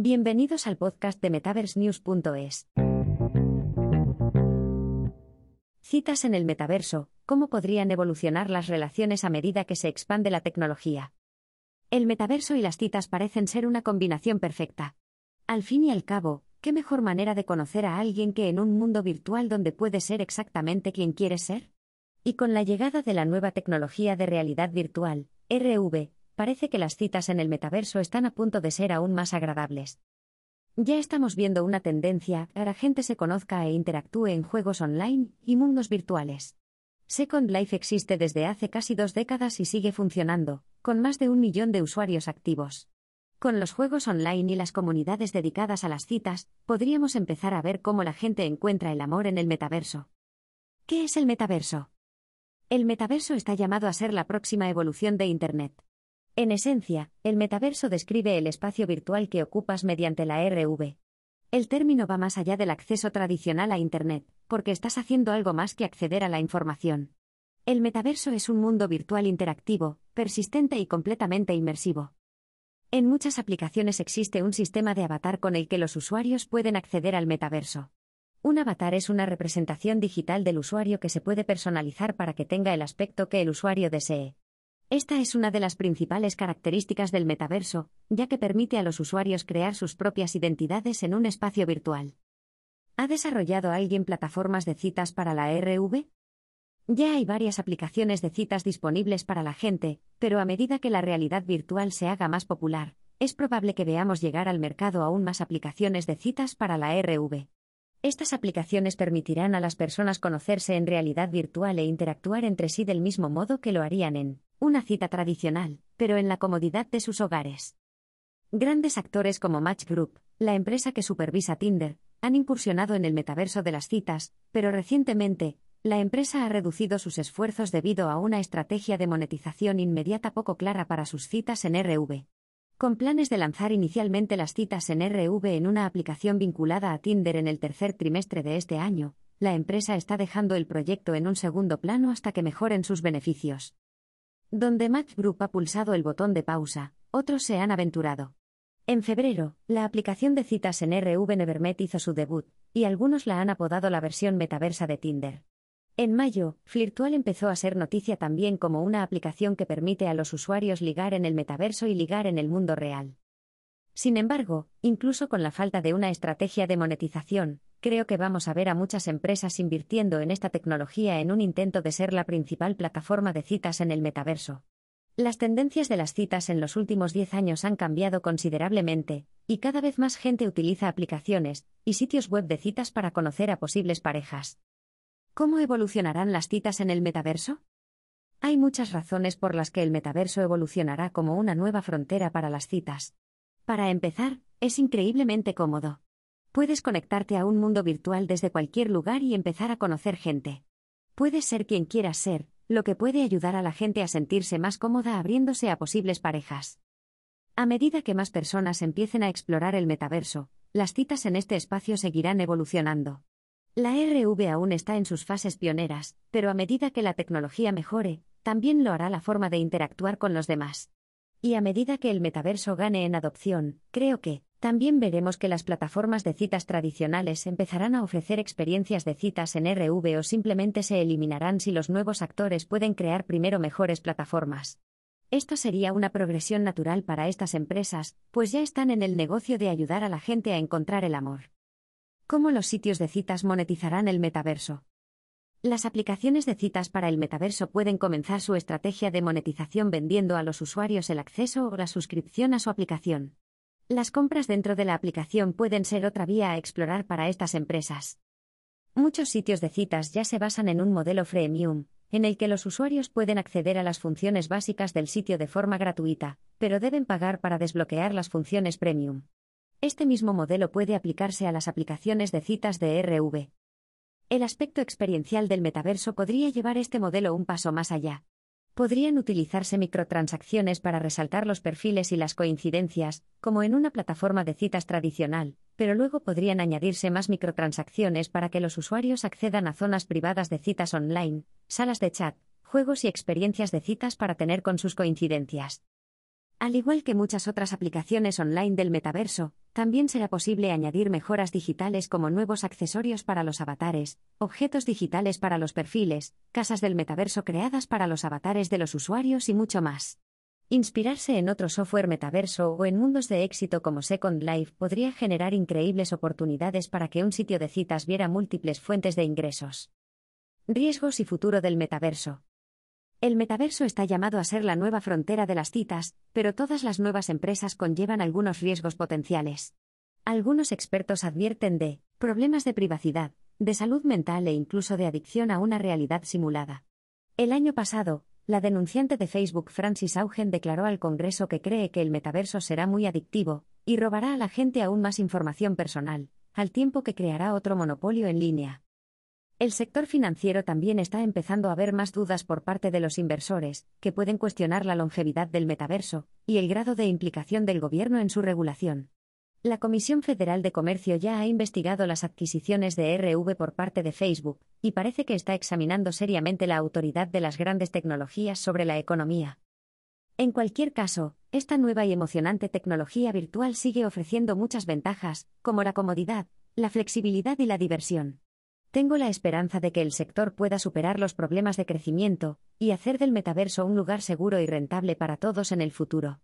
Bienvenidos al podcast de MetaverseNews.es. Citas en el metaverso, ¿cómo podrían evolucionar las relaciones a medida que se expande la tecnología? El metaverso y las citas parecen ser una combinación perfecta. Al fin y al cabo, ¿qué mejor manera de conocer a alguien que en un mundo virtual donde puede ser exactamente quien quieres ser? Y con la llegada de la nueva tecnología de realidad virtual, RV, parece que las citas en el metaverso están a punto de ser aún más agradables. Ya estamos viendo una tendencia a la gente se conozca e interactúe en juegos online y mundos virtuales. Second Life existe desde hace casi dos décadas y sigue funcionando, con más de un millón de usuarios activos. Con los juegos online y las comunidades dedicadas a las citas, podríamos empezar a ver cómo la gente encuentra el amor en el metaverso. ¿Qué es el metaverso? El metaverso está llamado a ser la próxima evolución de Internet. En esencia, el metaverso describe el espacio virtual que ocupas mediante la RV. El término va más allá del acceso tradicional a Internet, porque estás haciendo algo más que acceder a la información. El metaverso es un mundo virtual interactivo, persistente y completamente inmersivo. En muchas aplicaciones existe un sistema de avatar con el que los usuarios pueden acceder al metaverso. Un avatar es una representación digital del usuario que se puede personalizar para que tenga el aspecto que el usuario desee. Esta es una de las principales características del metaverso, ya que permite a los usuarios crear sus propias identidades en un espacio virtual. ¿Ha desarrollado alguien plataformas de citas para la RV? Ya hay varias aplicaciones de citas disponibles para la gente, pero a medida que la realidad virtual se haga más popular, es probable que veamos llegar al mercado aún más aplicaciones de citas para la RV. Estas aplicaciones permitirán a las personas conocerse en realidad virtual e interactuar entre sí del mismo modo que lo harían en una cita tradicional, pero en la comodidad de sus hogares. Grandes actores como Match Group, la empresa que supervisa Tinder, han incursionado en el metaverso de las citas, pero recientemente, la empresa ha reducido sus esfuerzos debido a una estrategia de monetización inmediata poco clara para sus citas en RV. Con planes de lanzar inicialmente las citas en RV en una aplicación vinculada a Tinder en el tercer trimestre de este año, la empresa está dejando el proyecto en un segundo plano hasta que mejoren sus beneficios. Donde Match Group ha pulsado el botón de pausa, otros se han aventurado. En febrero, la aplicación de citas en RV Nevermet hizo su debut, y algunos la han apodado la versión metaversa de Tinder. En mayo, Flirtual empezó a ser noticia también como una aplicación que permite a los usuarios ligar en el metaverso y ligar en el mundo real. Sin embargo, incluso con la falta de una estrategia de monetización, creo que vamos a ver a muchas empresas invirtiendo en esta tecnología en un intento de ser la principal plataforma de citas en el metaverso. Las tendencias de las citas en los últimos 10 años han cambiado considerablemente, y cada vez más gente utiliza aplicaciones y sitios web de citas para conocer a posibles parejas. ¿Cómo evolucionarán las citas en el metaverso? Hay muchas razones por las que el metaverso evolucionará como una nueva frontera para las citas. Para empezar, es increíblemente cómodo. Puedes conectarte a un mundo virtual desde cualquier lugar y empezar a conocer gente. Puedes ser quien quieras ser, lo que puede ayudar a la gente a sentirse más cómoda abriéndose a posibles parejas. A medida que más personas empiecen a explorar el metaverso, las citas en este espacio seguirán evolucionando. La RV aún está en sus fases pioneras, pero a medida que la tecnología mejore, también lo hará la forma de interactuar con los demás. Y a medida que el metaverso gane en adopción, creo que, también veremos que las plataformas de citas tradicionales empezarán a ofrecer experiencias de citas en RV o simplemente se eliminarán si los nuevos actores pueden crear primero mejores plataformas. Esto sería una progresión natural para estas empresas, pues ya están en el negocio de ayudar a la gente a encontrar el amor. ¿Cómo los sitios de citas monetizarán el metaverso? Las aplicaciones de citas para el metaverso pueden comenzar su estrategia de monetización vendiendo a los usuarios el acceso o la suscripción a su aplicación. Las compras dentro de la aplicación pueden ser otra vía a explorar para estas empresas. Muchos sitios de citas ya se basan en un modelo freemium, en el que los usuarios pueden acceder a las funciones básicas del sitio de forma gratuita, pero deben pagar para desbloquear las funciones premium. Este mismo modelo puede aplicarse a las aplicaciones de citas de RV. El aspecto experiencial del metaverso podría llevar este modelo un paso más allá. Podrían utilizarse microtransacciones para resaltar los perfiles y las coincidencias, como en una plataforma de citas tradicional, pero luego podrían añadirse más microtransacciones para que los usuarios accedan a zonas privadas de citas online, salas de chat, juegos y experiencias de citas para tener con sus coincidencias. Al igual que muchas otras aplicaciones online del metaverso, también será posible añadir mejoras digitales como nuevos accesorios para los avatares, objetos digitales para los perfiles, casas del metaverso creadas para los avatares de los usuarios y mucho más. Inspirarse en otro software metaverso o en mundos de éxito como Second Life podría generar increíbles oportunidades para que un sitio de citas viera múltiples fuentes de ingresos. Riesgos y futuro del metaverso. El metaverso está llamado a ser la nueva frontera de las citas, pero todas las nuevas empresas conllevan algunos riesgos potenciales. Algunos expertos advierten de problemas de privacidad, de salud mental e incluso de adicción a una realidad simulada. El año pasado, la denunciante de Facebook Francis Augen declaró al Congreso que cree que el metaverso será muy adictivo y robará a la gente aún más información personal, al tiempo que creará otro monopolio en línea. El sector financiero también está empezando a ver más dudas por parte de los inversores, que pueden cuestionar la longevidad del metaverso y el grado de implicación del gobierno en su regulación. La Comisión Federal de Comercio ya ha investigado las adquisiciones de RV por parte de Facebook, y parece que está examinando seriamente la autoridad de las grandes tecnologías sobre la economía. En cualquier caso, esta nueva y emocionante tecnología virtual sigue ofreciendo muchas ventajas, como la comodidad, la flexibilidad y la diversión. Tengo la esperanza de que el sector pueda superar los problemas de crecimiento y hacer del metaverso un lugar seguro y rentable para todos en el futuro.